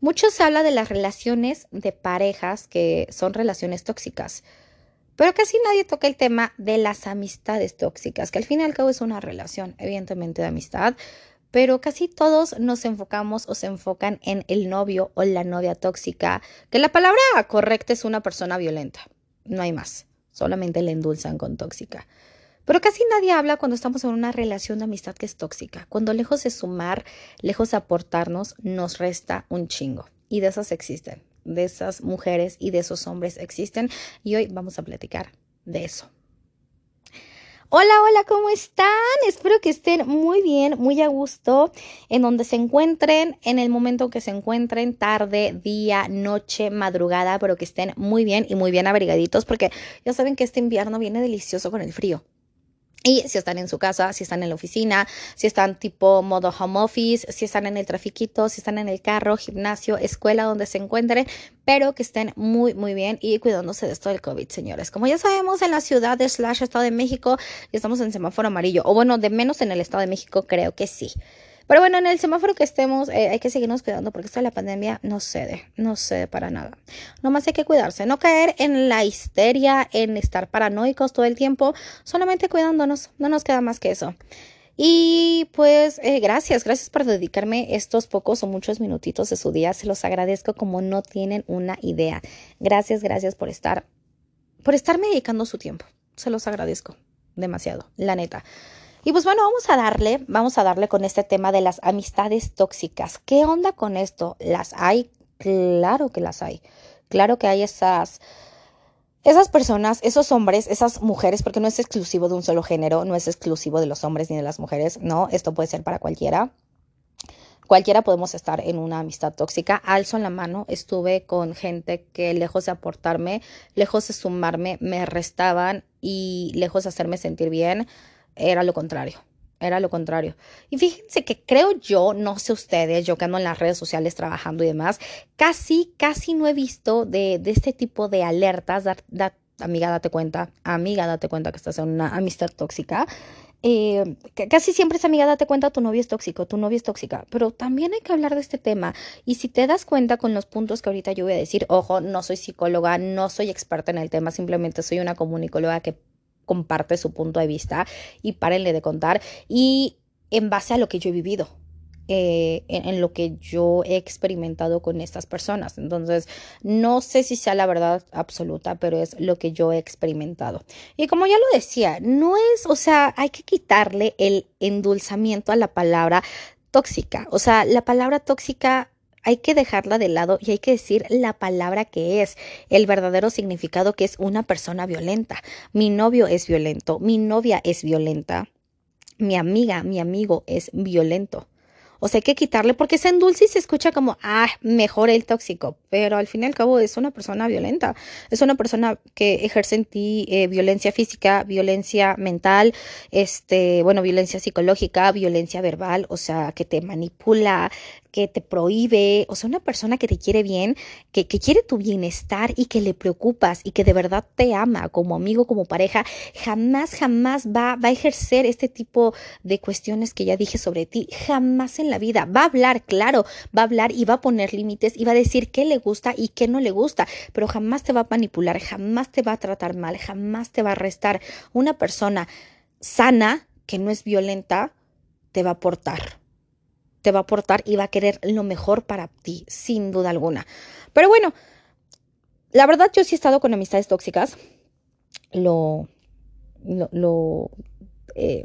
Mucho se habla de las relaciones de parejas que son relaciones tóxicas, pero casi nadie toca el tema de las amistades tóxicas, que al fin y al cabo es una relación, evidentemente, de amistad, pero casi todos nos enfocamos o se enfocan en el novio o la novia tóxica, que la palabra correcta es una persona violenta, no hay más, solamente le endulzan con tóxica. Pero casi nadie habla cuando estamos en una relación de amistad que es tóxica, cuando lejos de sumar, lejos de aportarnos, nos resta un chingo. Y de esas existen, de esas mujeres y de esos hombres existen. Y hoy vamos a platicar de eso. Hola, hola, ¿cómo están? Espero que estén muy bien, muy a gusto, en donde se encuentren, en el momento que se encuentren, tarde, día, noche, madrugada, pero que estén muy bien y muy bien abrigaditos, porque ya saben que este invierno viene delicioso con el frío. Y si están en su casa, si están en la oficina, si están tipo modo home office, si están en el trafiquito, si están en el carro, gimnasio, escuela, donde se encuentren, pero que estén muy, muy bien y cuidándose de esto del COVID, señores. Como ya sabemos, en la ciudad de slash Estado de México, estamos en semáforo amarillo, o bueno, de menos en el Estado de México, creo que sí. Pero bueno, en el semáforo que estemos eh, hay que seguirnos cuidando porque esta la pandemia no cede, no cede para nada. Nomás hay que cuidarse, no caer en la histeria, en estar paranoicos todo el tiempo, solamente cuidándonos, no nos queda más que eso. Y pues eh, gracias, gracias por dedicarme estos pocos o muchos minutitos de su día. Se los agradezco como no tienen una idea. Gracias, gracias por estar, por estarme dedicando su tiempo. Se los agradezco demasiado, la neta. Y pues bueno, vamos a darle, vamos a darle con este tema de las amistades tóxicas. ¿Qué onda con esto? ¿Las hay? Claro que las hay. Claro que hay esas, esas personas, esos hombres, esas mujeres, porque no es exclusivo de un solo género, no es exclusivo de los hombres ni de las mujeres, no, esto puede ser para cualquiera. Cualquiera podemos estar en una amistad tóxica. Alzo en la mano, estuve con gente que lejos de aportarme, lejos de sumarme, me restaban y lejos de hacerme sentir bien, era lo contrario. Era lo contrario. Y fíjense que creo yo, no sé ustedes, yo que ando en las redes sociales trabajando y demás, casi, casi no he visto de, de este tipo de alertas. amiga, date cuenta, amiga, date cuenta que estás en una amistad tóxica. Eh, casi siempre es amiga, date cuenta, tu novio es tóxico, tu novia es tóxica, pero también hay que hablar de este tema. Y si te das cuenta con los puntos que ahorita yo voy a decir, ojo, no soy psicóloga, no soy experta en el tema, simplemente soy una comunicóloga que comparte su punto de vista y párenle de contar y en base a lo que yo he vivido. Eh, en, lo que yo he experimentado con estas personas. Entonces, no sé si sea la verdad absoluta, pero es lo que yo he experimentado. Y como ya lo decía, no es, o sea, hay que quitarle el endulzamiento a la palabra tóxica. O sea, la palabra tóxica hay que dejarla de lado y hay que decir la palabra que es, el verdadero significado que es una persona violenta. Mi novio es violento, mi novia es violenta, mi amiga, mi amigo es violento. O sea, hay que quitarle porque se endulce y se escucha como, ah, mejor el tóxico. Pero al fin y al cabo es una persona violenta. Es una persona que ejerce en ti eh, violencia física, violencia mental, este, bueno, violencia psicológica, violencia verbal, o sea, que te manipula, que te prohíbe, o sea, una persona que te quiere bien, que, que, quiere tu bienestar y que le preocupas y que de verdad te ama como amigo, como pareja, jamás, jamás va, va a ejercer este tipo de cuestiones que ya dije sobre ti, jamás en la vida. Va a hablar, claro, va a hablar y va a poner límites y va a decir qué le gusta y qué no le gusta, pero jamás te va a manipular, jamás te va a tratar mal, jamás te va a restar. Una persona sana, que no es violenta, te va a aportar te va a aportar y va a querer lo mejor para ti, sin duda alguna. Pero bueno, la verdad yo sí he estado con amistades tóxicas. Lo, lo, lo eh,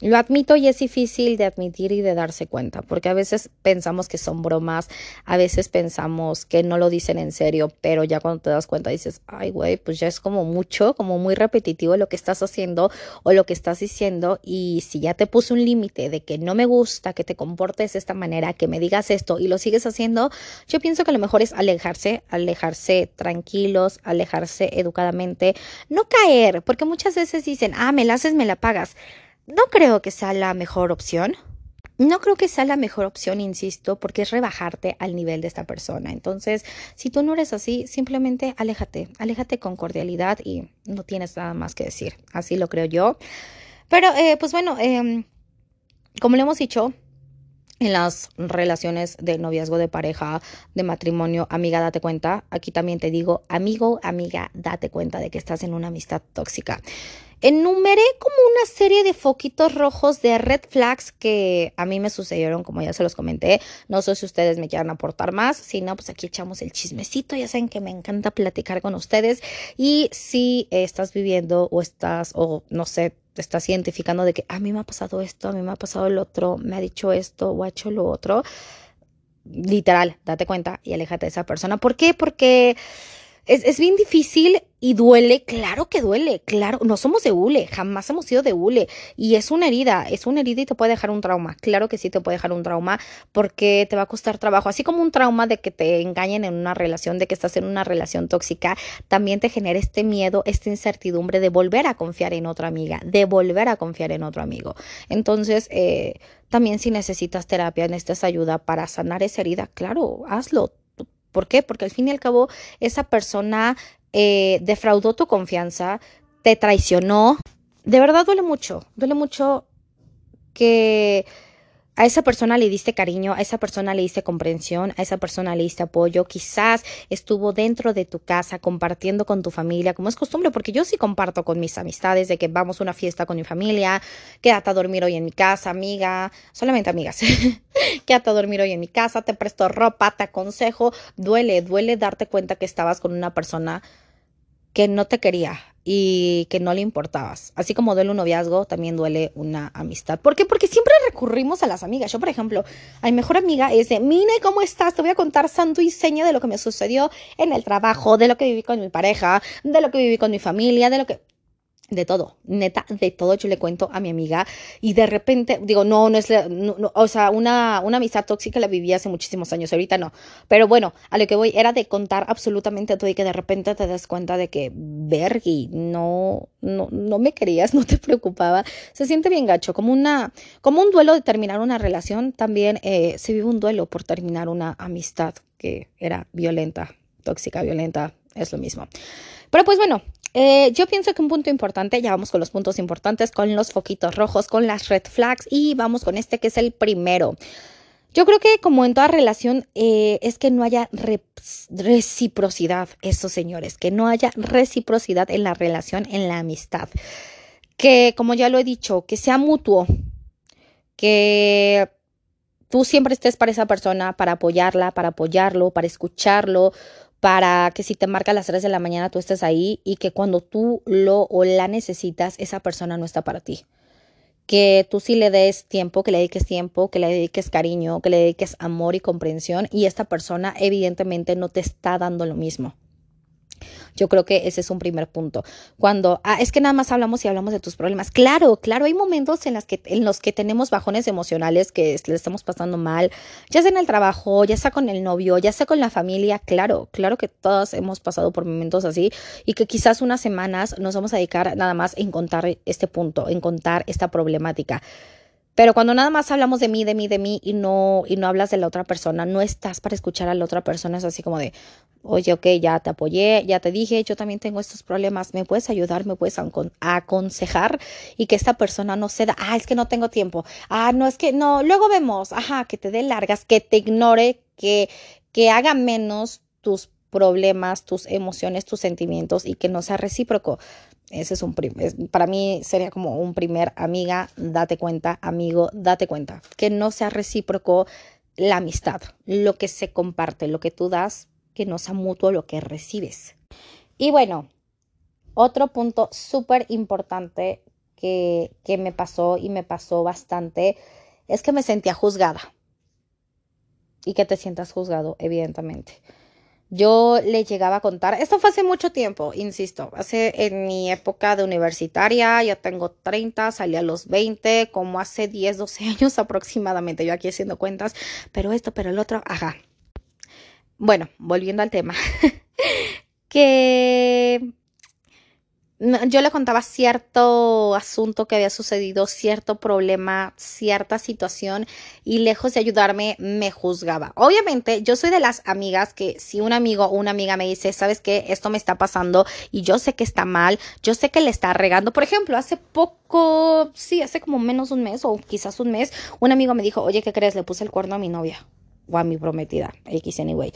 lo admito y es difícil de admitir y de darse cuenta, porque a veces pensamos que son bromas, a veces pensamos que no lo dicen en serio, pero ya cuando te das cuenta dices, ay, güey, pues ya es como mucho, como muy repetitivo lo que estás haciendo o lo que estás diciendo, y si ya te puse un límite de que no me gusta que te comportes de esta manera, que me digas esto y lo sigues haciendo, yo pienso que lo mejor es alejarse, alejarse tranquilos, alejarse educadamente, no caer, porque muchas veces dicen, ah, me la haces, me la pagas. No creo que sea la mejor opción. No creo que sea la mejor opción, insisto, porque es rebajarte al nivel de esta persona. Entonces, si tú no eres así, simplemente aléjate, aléjate con cordialidad y no tienes nada más que decir. Así lo creo yo. Pero, eh, pues bueno, em, como le hemos dicho, en las relaciones de noviazgo, de pareja, de matrimonio, amiga, date cuenta. Aquí también te digo, amigo, amiga, date cuenta de que estás en una amistad tóxica. Enumeré como una serie de foquitos rojos de red flags que a mí me sucedieron, como ya se los comenté. No sé si ustedes me quieran aportar más. Si no, pues aquí echamos el chismecito. Ya saben que me encanta platicar con ustedes. Y si estás viviendo o estás, o no sé, te estás identificando de que a mí me ha pasado esto, a mí me ha pasado el otro, me ha dicho esto o ha hecho lo otro, literal, date cuenta y aléjate de esa persona. ¿Por qué? Porque es, es, bien difícil y duele, claro que duele, claro, no somos de hule, jamás hemos sido de hule. Y es una herida, es una herida y te puede dejar un trauma, claro que sí te puede dejar un trauma porque te va a costar trabajo, así como un trauma de que te engañen en una relación, de que estás en una relación tóxica, también te genera este miedo, esta incertidumbre de volver a confiar en otra amiga, de volver a confiar en otro amigo. Entonces, eh, también si necesitas terapia, necesitas ayuda para sanar esa herida, claro, hazlo, ¿Por qué? Porque al fin y al cabo esa persona eh, defraudó tu confianza, te traicionó. De verdad duele mucho, duele mucho que a esa persona le diste cariño, a esa persona le diste comprensión, a esa persona le diste apoyo, quizás estuvo dentro de tu casa compartiendo con tu familia, como es costumbre, porque yo sí comparto con mis amistades de que vamos a una fiesta con mi familia, quédate a dormir hoy en mi casa, amiga, solamente amigas, quédate a dormir hoy en mi casa, te presto ropa, te aconsejo, duele, duele darte cuenta que estabas con una persona que no te quería, y que no le importabas. Así como duele un noviazgo, también duele una amistad. ¿Por qué? Porque siempre recurrimos a las amigas. Yo, por ejemplo, a mi mejor amiga es de, mire, ¿cómo estás? Te voy a contar santo y seña de lo que me sucedió en el trabajo, de lo que viví con mi pareja, de lo que viví con mi familia, de lo que de todo, neta, de todo. Yo le cuento a mi amiga y de repente, digo, no, no es, o sea, una, una amistad tóxica la viví hace muchísimos años, ahorita no, pero bueno, a lo que voy era de contar absolutamente todo y que de repente te das cuenta de que, Bergi, no, no, no me querías, no te preocupaba, se siente bien gacho, como una, como un duelo de terminar una relación, también eh, se vive un duelo por terminar una amistad que era violenta, tóxica, violenta, es lo mismo. Pero pues bueno, eh, yo pienso que un punto importante, ya vamos con los puntos importantes, con los foquitos rojos, con las red flags y vamos con este que es el primero. Yo creo que como en toda relación eh, es que no haya reciprocidad, esos señores, que no haya reciprocidad en la relación, en la amistad. Que como ya lo he dicho, que sea mutuo, que tú siempre estés para esa persona, para apoyarla, para apoyarlo, para escucharlo, para que si te marca a las 3 de la mañana tú estés ahí y que cuando tú lo o la necesitas, esa persona no está para ti. Que tú sí le des tiempo, que le dediques tiempo, que le dediques cariño, que le dediques amor y comprensión y esta persona evidentemente no te está dando lo mismo. Yo creo que ese es un primer punto. Cuando, ah, es que nada más hablamos y hablamos de tus problemas. Claro, claro, hay momentos en, las que, en los que tenemos bajones emocionales, que le estamos pasando mal, ya sea en el trabajo, ya sea con el novio, ya sea con la familia. Claro, claro que todos hemos pasado por momentos así y que quizás unas semanas nos vamos a dedicar nada más en contar este punto, en contar esta problemática. Pero cuando nada más hablamos de mí, de mí, de mí y no, y no hablas de la otra persona, no estás para escuchar a la otra persona, es así como de, oye, ok, ya te apoyé, ya te dije, yo también tengo estos problemas, me puedes ayudar, me puedes aconsejar y que esta persona no ceda, ah, es que no tengo tiempo, ah, no, es que no, luego vemos, ajá, que te dé largas, que te ignore, que, que haga menos tus problemas, tus emociones, tus sentimientos y que no sea recíproco. Ese es un para mí sería como un primer amiga, date cuenta, amigo, date cuenta, que no sea recíproco la amistad, lo que se comparte, lo que tú das, que no sea mutuo lo que recibes. Y bueno, otro punto súper importante que, que me pasó y me pasó bastante es que me sentía juzgada. Y que te sientas juzgado, evidentemente. Yo le llegaba a contar, esto fue hace mucho tiempo, insisto, hace en mi época de universitaria, ya tengo 30, salí a los 20, como hace 10, 12 años aproximadamente, yo aquí haciendo cuentas, pero esto, pero el otro, ajá. Bueno, volviendo al tema, que yo le contaba cierto asunto que había sucedido, cierto problema, cierta situación y lejos de ayudarme me juzgaba. Obviamente yo soy de las amigas que si un amigo o una amiga me dice, sabes qué, esto me está pasando y yo sé que está mal, yo sé que le está regando. Por ejemplo, hace poco, sí, hace como menos un mes o quizás un mes, un amigo me dijo, oye, ¿qué crees? Le puse el cuerno a mi novia o a mi prometida, X anyway.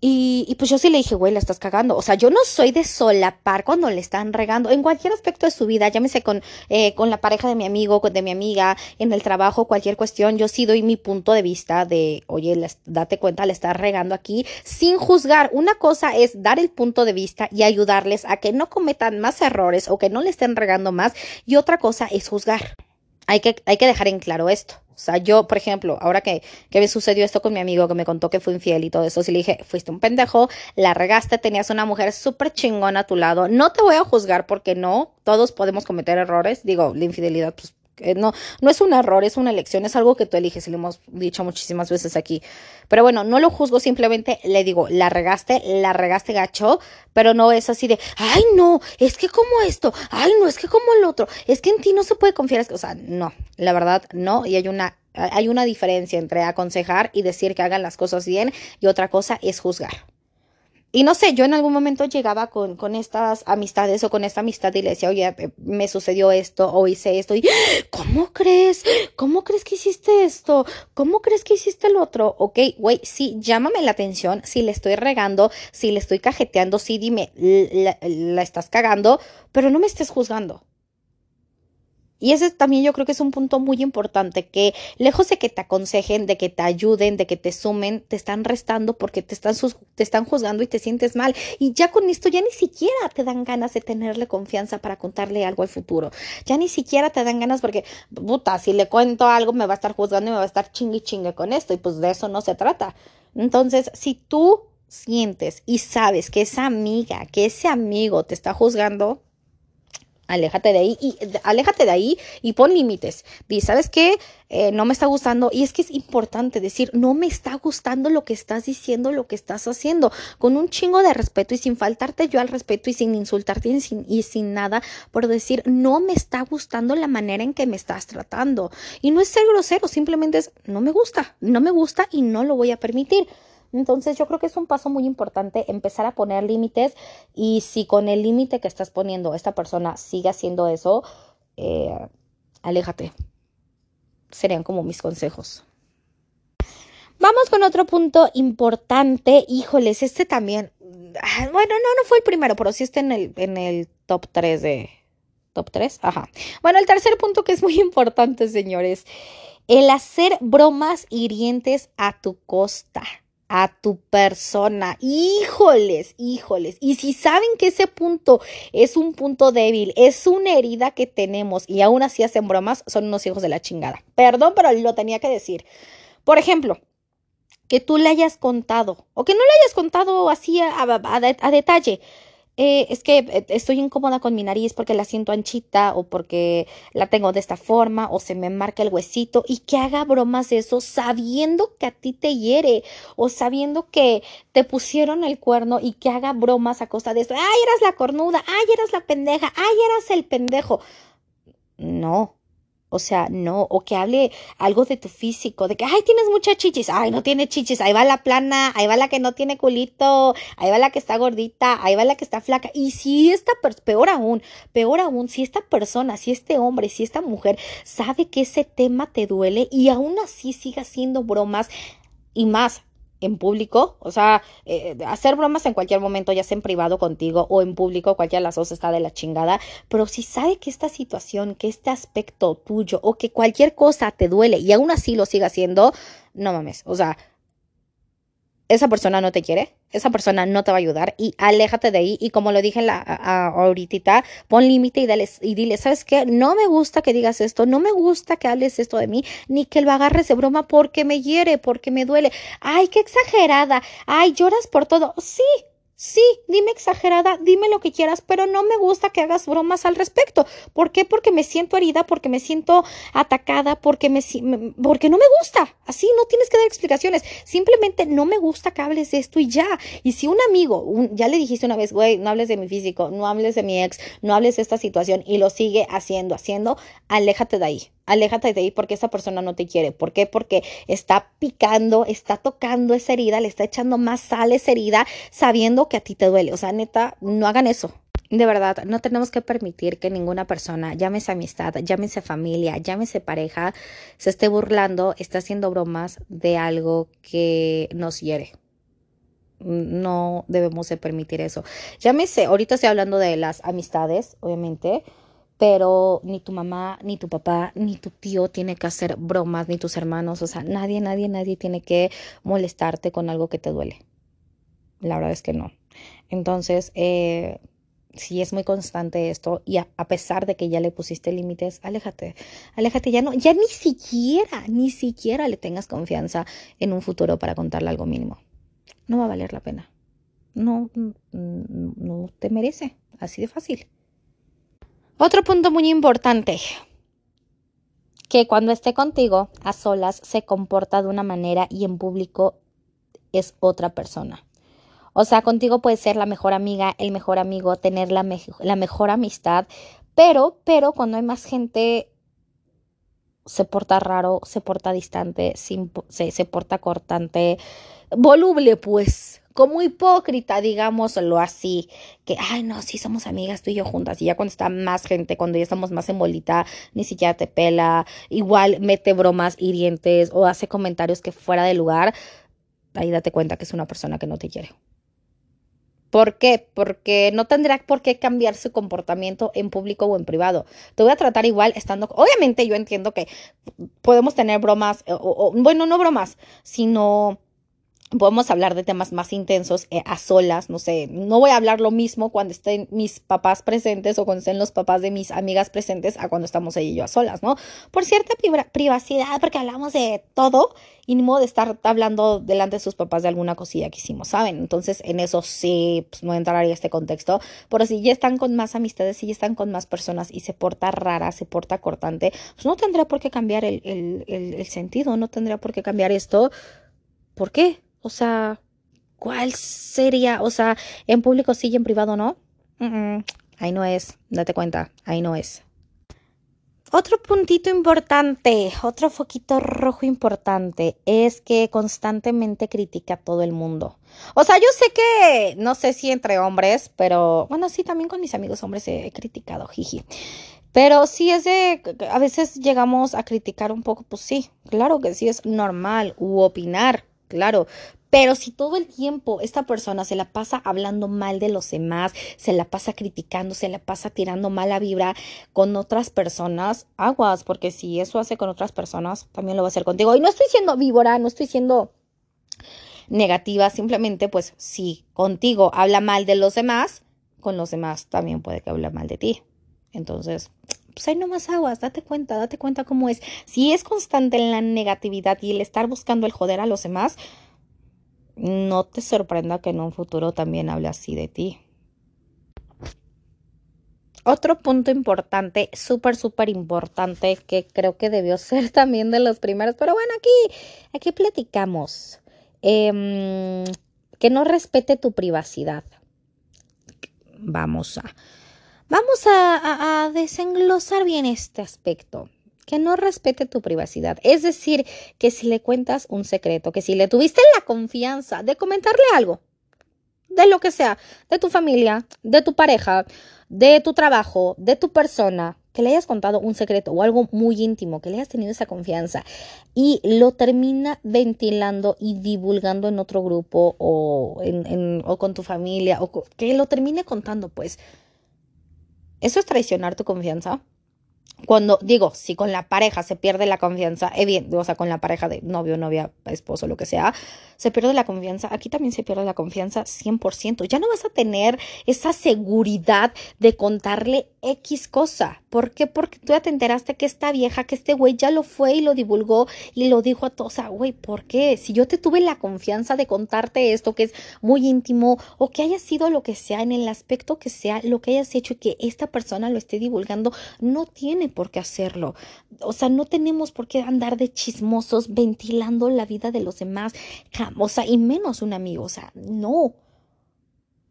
Y, pues yo sí le dije, güey, la estás cagando. O sea, yo no soy de solapar cuando le están regando en cualquier aspecto de su vida, llámese con, eh, con la pareja de mi amigo, con de mi amiga, en el trabajo, cualquier cuestión. Yo sí doy mi punto de vista de, oye, date cuenta, le estás regando aquí, sin juzgar. Una cosa es dar el punto de vista y ayudarles a que no cometan más errores o que no le estén regando más. Y otra cosa es juzgar. Hay que, hay que dejar en claro esto. O sea, yo, por ejemplo, ahora que, que me sucedió esto con mi amigo que me contó que fue infiel y todo eso, si le dije, fuiste un pendejo, la regaste, tenías una mujer súper chingona a tu lado, no te voy a juzgar porque no, todos podemos cometer errores, digo, la infidelidad, pues no, no es un error, es una elección, es algo que tú eliges y lo hemos dicho muchísimas veces aquí. Pero bueno, no lo juzgo, simplemente le digo, la regaste, la regaste gacho, pero no es así de, ay no, es que como esto, ay no, es que como el otro, es que en ti no se puede confiar, o sea, no, la verdad no, y hay una, hay una diferencia entre aconsejar y decir que hagan las cosas bien y otra cosa es juzgar. Y no sé, yo en algún momento llegaba con, con estas amistades o con esta amistad y le decía, oye, eh, me sucedió esto o hice esto. Y, ¿cómo crees? ¿Cómo crees que hiciste esto? ¿Cómo crees que hiciste el otro? Ok, güey, sí, llámame la atención. Si le estoy regando, si le estoy cajeteando, sí, dime, la estás cagando, pero no me estés juzgando. Y ese también yo creo que es un punto muy importante, que lejos de que te aconsejen, de que te ayuden, de que te sumen, te están restando porque te están, te están juzgando y te sientes mal. Y ya con esto ya ni siquiera te dan ganas de tenerle confianza para contarle algo al futuro. Ya ni siquiera te dan ganas porque, puta, si le cuento algo me va a estar juzgando y me va a estar chingue chingue con esto. Y pues de eso no se trata. Entonces, si tú sientes y sabes que esa amiga, que ese amigo te está juzgando, Aléjate de ahí y aléjate de ahí y pon límites. Di, ¿sabes qué? Eh, no me está gustando. Y es que es importante decir, no me está gustando lo que estás diciendo, lo que estás haciendo, con un chingo de respeto y sin faltarte yo al respeto y sin insultarte y sin, y sin nada por decir, no me está gustando la manera en que me estás tratando. Y no es ser grosero, simplemente es, no me gusta, no me gusta y no lo voy a permitir. Entonces yo creo que es un paso muy importante empezar a poner límites y si con el límite que estás poniendo esta persona sigue haciendo eso, eh, aléjate. Serían como mis consejos. Vamos con otro punto importante. Híjoles, este también. Ah, bueno, no, no fue el primero, pero sí está en el, en el top 3 de. ¿Top 3? Ajá. Bueno, el tercer punto que es muy importante, señores. El hacer bromas hirientes a tu costa a tu persona. Híjoles, híjoles. Y si saben que ese punto es un punto débil, es una herida que tenemos y aún así hacen bromas, son unos hijos de la chingada. Perdón, pero lo tenía que decir. Por ejemplo, que tú le hayas contado o que no le hayas contado así a, a detalle eh, es que eh, estoy incómoda con mi nariz porque la siento anchita o porque la tengo de esta forma o se me marca el huesito y que haga bromas de eso sabiendo que a ti te hiere o sabiendo que te pusieron el cuerno y que haga bromas a costa de eso. Ay, eras la cornuda, ay, eras la pendeja, ay, eras el pendejo. No, o sea, no, o que hable algo de tu físico, de que, ay, tienes muchas chichis, ay, no tiene chichis, ahí va la plana, ahí va la que no tiene culito, ahí va la que está gordita, ahí va la que está flaca. Y si esta, peor aún, peor aún, si esta persona, si este hombre, si esta mujer sabe que ese tema te duele y aún así sigue haciendo bromas y más, en público, o sea, eh, hacer bromas en cualquier momento, ya sea en privado contigo o en público, cualquiera de las dos está de la chingada, pero si sabe que esta situación, que este aspecto tuyo o que cualquier cosa te duele y aún así lo siga haciendo, no mames, o sea, esa persona no te quiere, esa persona no te va a ayudar y aléjate de ahí y como lo dije la, ahorita, pon límite y, y dile, ¿sabes qué? No me gusta que digas esto, no me gusta que hables esto de mí, ni que lo agarres de broma porque me hiere, porque me duele. Ay, qué exagerada, ay, lloras por todo. Sí, Sí, dime exagerada, dime lo que quieras, pero no me gusta que hagas bromas al respecto. ¿Por qué? Porque me siento herida, porque me siento atacada, porque me porque no me gusta. Así no tienes que dar explicaciones. Simplemente no me gusta que hables de esto y ya. Y si un amigo, ya le dijiste una vez, güey, no hables de mi físico, no hables de mi ex, no hables de esta situación y lo sigue haciendo, haciendo, aléjate de ahí aléjate de ahí porque esa persona no te quiere. ¿Por qué? Porque está picando, está tocando esa herida, le está echando más sal a esa herida sabiendo que a ti te duele. O sea, neta, no hagan eso. De verdad, no tenemos que permitir que ninguna persona, llámese amistad, llámese familia, llámese pareja, se esté burlando, esté haciendo bromas de algo que nos hiere. No debemos de permitir eso. Llámese, ahorita estoy hablando de las amistades, obviamente, pero ni tu mamá, ni tu papá, ni tu tío tiene que hacer bromas, ni tus hermanos, o sea, nadie, nadie, nadie tiene que molestarte con algo que te duele. La verdad es que no. Entonces, eh, si es muy constante esto y a, pesar de que ya le pusiste límites, aléjate, aléjate, ya no, ya ni siquiera, ni siquiera le tengas confianza en un futuro para contarle algo mínimo. No va a valer la pena. No, no te merece, así de fácil. Otro punto muy importante, que cuando esté contigo a solas se comporta de una manera y en público es otra persona. O sea, contigo puede ser la mejor amiga, el mejor amigo, tener la, mejor amistad, pero, pero cuando hay más gente se porta raro, se porta distante, se porta cortante, voluble, pues, como hipócrita, digámoslo así, que, ay, no, sí somos amigas tú y yo juntas, y ya cuando está más gente, cuando ya estamos más en bolita, ni siquiera te pela, igual mete bromas hirientes o hace comentarios que fuera de lugar, ahí date cuenta que es una persona que no te quiere. ¿Por qué? Porque no tendrá por qué cambiar su comportamiento en público o en privado. Te voy a tratar igual estando... Obviamente yo entiendo que podemos tener bromas, o bueno, no bromas, sino podemos hablar de temas más intensos eh, a solas, no sé, no voy a hablar lo mismo cuando estén mis papás presentes o cuando estén los papás de mis amigas presentes a cuando estamos ella y yo a solas, ¿no? Por cierta privacidad, porque hablamos de todo y ni modo de estar hablando delante de sus papás de alguna cosilla que hicimos, ¿saben? Entonces, en eso sí, pues no entraría este contexto, pero si ya están con más amistades, si ya están con más personas y se porta rara, se porta cortante, pues no tendría por qué cambiar el, el, el sentido, no tendría por qué cambiar esto. ¿Por qué? O sea, ¿cuál sería? O sea, en público sí y en privado no. Ahí no es, date cuenta, ahí no es. Otro puntito importante, otro foquito rojo importante, es que constantemente critica a todo el mundo. O sea, yo sé que, no sé si entre hombres, pero bueno, sí, también con mis amigos hombres he, criticado, jiji. Pero sí es de, a veces llegamos a criticar un poco, pues sí, claro que sí es normal, u opinar, claro, pero si todo el tiempo esta persona se la pasa hablando mal de los demás, se la pasa criticando, se la pasa tirando mala vibra con otras personas, aguas, porque si eso hace con otras personas, también lo va a hacer contigo. Y no estoy siendo víbora, no estoy siendo negativa, simplemente pues si contigo habla mal de los demás, con los demás también puede que hable mal de ti. Entonces, pues hay no más aguas, date cuenta, date cuenta cómo es. Si es constante en la negatividad y el estar buscando el joder a los demás, no te sorprenda que en un futuro también hable así de ti. Otro punto importante, súper, súper importante, que creo que debió ser también de los primeros, pero bueno, aquí, aquí platicamos. Em, que no respete tu privacidad. Vamos a, vamos a desenglosar bien este aspecto que no respete tu privacidad. Es decir, que si le cuentas un secreto, que si le tuviste la confianza de comentarle algo, de lo que sea, de tu familia, de tu pareja, de tu trabajo, de tu persona, que le hayas contado un secreto o algo muy íntimo, que le hayas tenido esa confianza y lo termina ventilando y divulgando en otro grupo o, con tu familia, o que lo termine contando, pues, ¿eso es traicionar tu confianza? Cuando digo, si con la pareja se pierde la confianza, o sea, con la pareja de novio, novia, esposo, lo que sea, se pierde la confianza, aquí también se pierde la confianza 100%. Ya no vas a tener esa seguridad de contarle X cosa. ¿Por qué? Porque tú ya te enteraste que esta vieja, que este güey ya lo fue y lo divulgó y lo dijo a todos. O sea, güey, ¿por qué? Si yo te tuve la confianza de contarte esto que es muy íntimo o que haya sido lo que sea, en el aspecto que sea, lo que hayas hecho y que esta persona lo esté divulgando, no tiene por qué hacerlo. O sea, no tenemos por qué andar de chismosos ventilando la vida de los demás. O sea, y menos un amigo. O sea, no.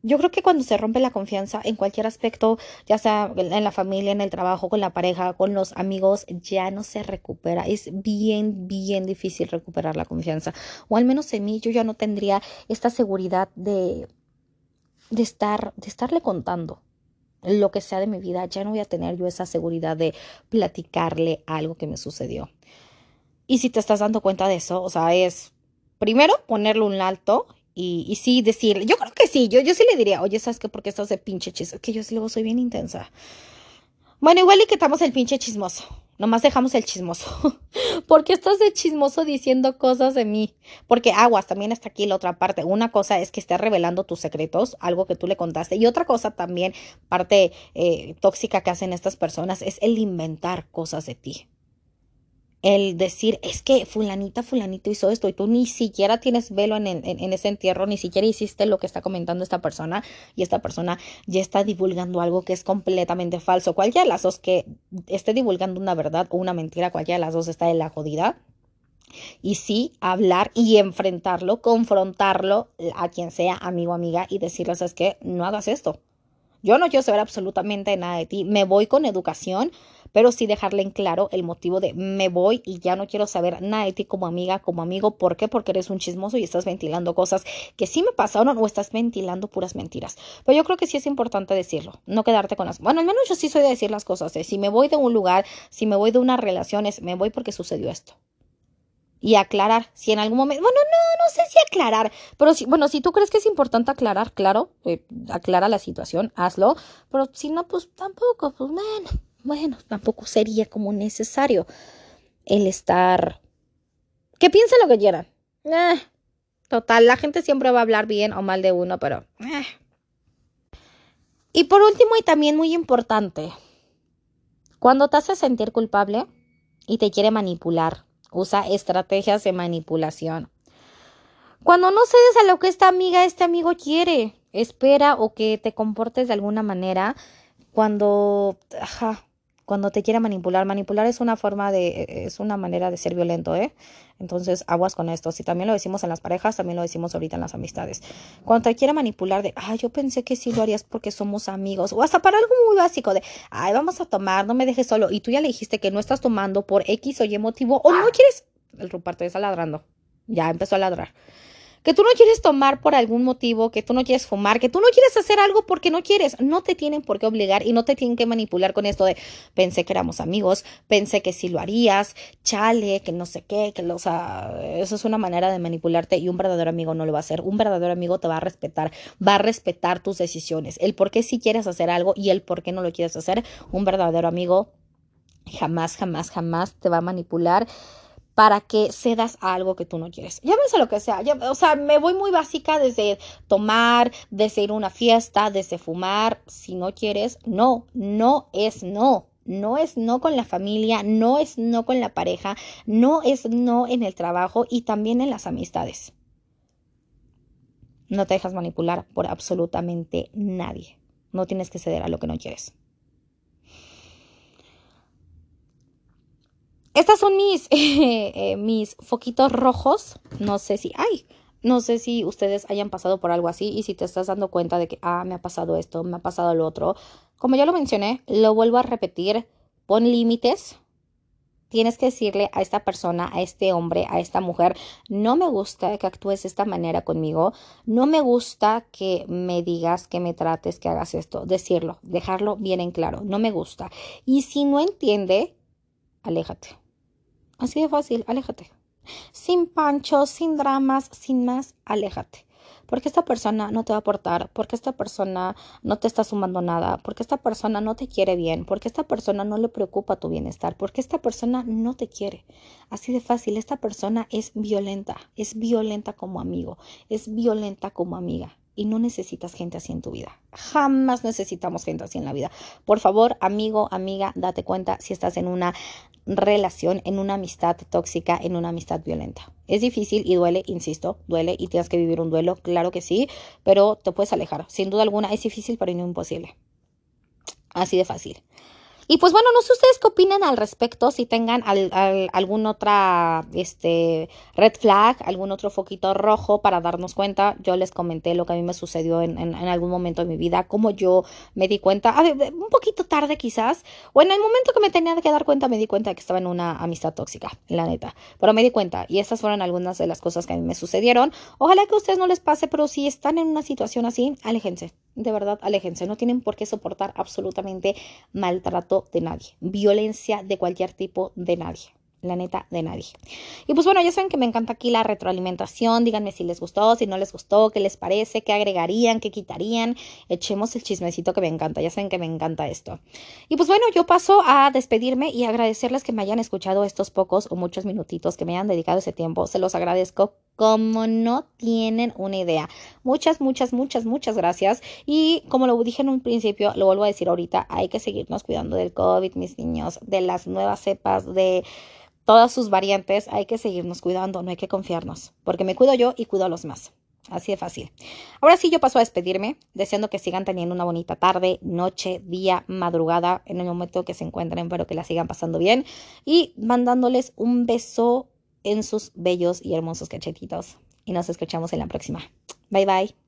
Yo creo que cuando se rompe la confianza en cualquier aspecto, ya sea en la familia, en el trabajo, con la pareja, con los amigos, ya no se recupera. Es bien, bien difícil recuperar la confianza. O al menos en mí yo ya no tendría esta seguridad de, de estar, de estarle contando lo que sea de mi vida. Ya no voy a tener yo esa seguridad de platicarle algo que me sucedió. Y si te estás dando cuenta de eso, o sea, es primero ponerle un alto y, sí decirle, yo creo que sí, yo, yo sí le diría, oye, ¿sabes qué? Porque estás de pinche chismoso, que yo sí luego soy bien intensa. Bueno, igual y quitamos el pinche chismoso. Nomás dejamos el chismoso. porque estás de chismoso diciendo cosas de mí. Porque aguas, también está aquí la otra parte. Una cosa es que estés revelando tus secretos, algo que tú le contaste. Y otra cosa también, parte eh, tóxica que hacen estas personas, es el inventar cosas de ti el decir, es que fulanita, fulanito hizo esto y tú ni siquiera tienes velo en, en, ese entierro, ni siquiera hiciste lo que está comentando esta persona y esta persona ya está divulgando algo que es completamente falso. Cualquiera de las dos que esté divulgando una verdad o una mentira, cualquiera de las dos está en la jodida. Y sí, hablar y enfrentarlo, confrontarlo a quien sea, amigo, amiga, y decirles, es que no hagas esto. Yo no quiero saber absolutamente nada de ti. Me voy con educación, pero sí dejarle en claro el motivo de me voy y ya no quiero saber nada de ti como amiga, como amigo. ¿Por qué? Porque eres un chismoso y estás ventilando cosas que sí me pasaron o estás ventilando puras mentiras. Pero yo creo que sí es importante decirlo, no quedarte con las... Bueno, al menos yo sí soy de decir las cosas. Si me voy de un lugar, si me voy de unas relaciones, me voy porque sucedió esto y aclarar. Si en algún momento, bueno, no, no sé si aclarar, pero si, bueno, si tú crees que es importante aclarar, claro, eh, aclara la situación, hazlo, pero si no, pues tampoco, pues bueno, bueno, tampoco sería como necesario el estar... Que piensen lo que quieran. Eh, total, la gente siempre va a hablar bien o mal de uno, pero... Eh. Y por último, y también muy importante, cuando te hace sentir culpable y te quiere manipular, usa estrategias de manipulación. Cuando no cedes a lo que esta amiga, este amigo quiere, espera o que te comportes de alguna manera cuando, ajá, cuando te quiera manipular. Manipular es una forma de, es una manera de ser violento, ¿eh? Entonces, aguas con esto. Si también lo decimos en las parejas, también lo decimos ahorita en las amistades. Cuando te quiera manipular de, ay, yo pensé que sí lo harías porque somos amigos. O hasta para algo muy básico de, ay, vamos a tomar, no me dejes solo. Y tú ya le dijiste que no estás tomando por X o Y motivo o no quieres. El ruparto está ladrando. Ya empezó a ladrar que tú no quieres tomar por algún motivo, que tú no quieres fumar, que tú no quieres hacer algo porque no quieres, no te tienen por qué obligar y no te tienen que manipular con esto de pensé que éramos amigos, pensé que sí lo harías, chale, que no sé qué, que o sea, eso es una manera de manipularte y un verdadero amigo no lo va a hacer. Un verdadero amigo te va a respetar, va a respetar tus decisiones, el por qué sí quieres hacer algo y el por qué no lo quieres hacer. Un verdadero amigo jamás, jamás, jamás te va a manipular para que cedas a algo que tú no quieres. Llámese lo que sea. o sea, me voy muy básica desde tomar, desde ir a una fiesta, desde fumar. Si no quieres, no, no es no. No es no con la familia, no es no con la pareja, no es no en el trabajo y también en las amistades. No te dejas manipular por absolutamente nadie. No tienes que ceder a lo que no quieres. Estas son mis, eh, mis foquitos rojos. No sé si, ay, no sé si ustedes hayan pasado por algo así y si te estás dando cuenta de que, ah, me ha pasado esto, me ha pasado lo otro. Como ya lo mencioné, lo vuelvo a repetir, pon límites. Tienes que decirle a esta persona, a este hombre, a esta mujer, no me gusta que actúes de esta manera conmigo, no me gusta que me digas, que me trates, que hagas esto. Decirlo, dejarlo bien en claro, no me gusta. Y si no entiende, aléjate Así de fácil, aléjate. Sin panchos, sin dramas, sin más, aléjate. Porque esta persona no te va a aportar, porque esta persona no te está sumando nada, porque esta persona no te quiere bien, porque esta persona no le preocupa tu bienestar, porque esta persona no te quiere. Así de fácil, esta persona es violenta, es violenta como amigo, es violenta como amiga. y no necesitas gente así en tu vida. Jamás necesitamos gente así en la vida. Por favor, amigo, amiga, date cuenta si estás en una relación, en una amistad tóxica, en una amistad violenta. Es difícil y duele, insisto, duele y tienes que vivir un duelo, claro que sí, pero te puedes alejar. Sin duda alguna es difícil, pero no imposible. Así de fácil. Y pues bueno, no sé ustedes qué opinan al respecto, si tengan algún otra este, red flag, algún otro foquito rojo para darnos cuenta. Yo les comenté lo que a mí me sucedió en, en, algún momento de mi vida, cómo yo me di cuenta, a ver, un poquito tarde quizás, o en el momento que me tenía que dar cuenta me di cuenta que estaba en una amistad tóxica, la neta. Pero me di cuenta y estas fueron algunas de las cosas que a mí me sucedieron. Ojalá que a ustedes no les pase, pero si están en una situación así, aléjense, de verdad, aléjense. No tienen por qué soportar absolutamente maltrato de nadie, violencia de cualquier tipo de nadie la neta de nadie. Y pues bueno, ya saben que me encanta aquí la retroalimentación. Díganme si les gustó, si no les gustó, qué les parece, qué agregarían, qué quitarían. Echemos el chismecito que me encanta. Ya saben que me encanta esto. Y pues bueno, yo paso a despedirme y agradecerles que me hayan escuchado estos pocos o muchos minutitos que me hayan dedicado ese tiempo. Se los agradezco como no tienen una idea. Muchas, muchas, muchas, muchas gracias. Y como lo dije en un principio, lo vuelvo a decir ahorita, hay que seguirnos cuidando del COVID, mis niños, de las nuevas cepas, de todas sus variantes. Hay que seguirnos cuidando, no hay que confiarnos, porque me cuido yo y cuido a los más. Así de fácil. Ahora sí, yo paso a despedirme, deseando que sigan teniendo una bonita tarde, noche, día, madrugada, en el momento que se encuentren, pero que la sigan pasando bien. Y mandándoles un beso en sus bellos y hermosos cachetitos. Y nos escuchamos en la próxima. Bye bye.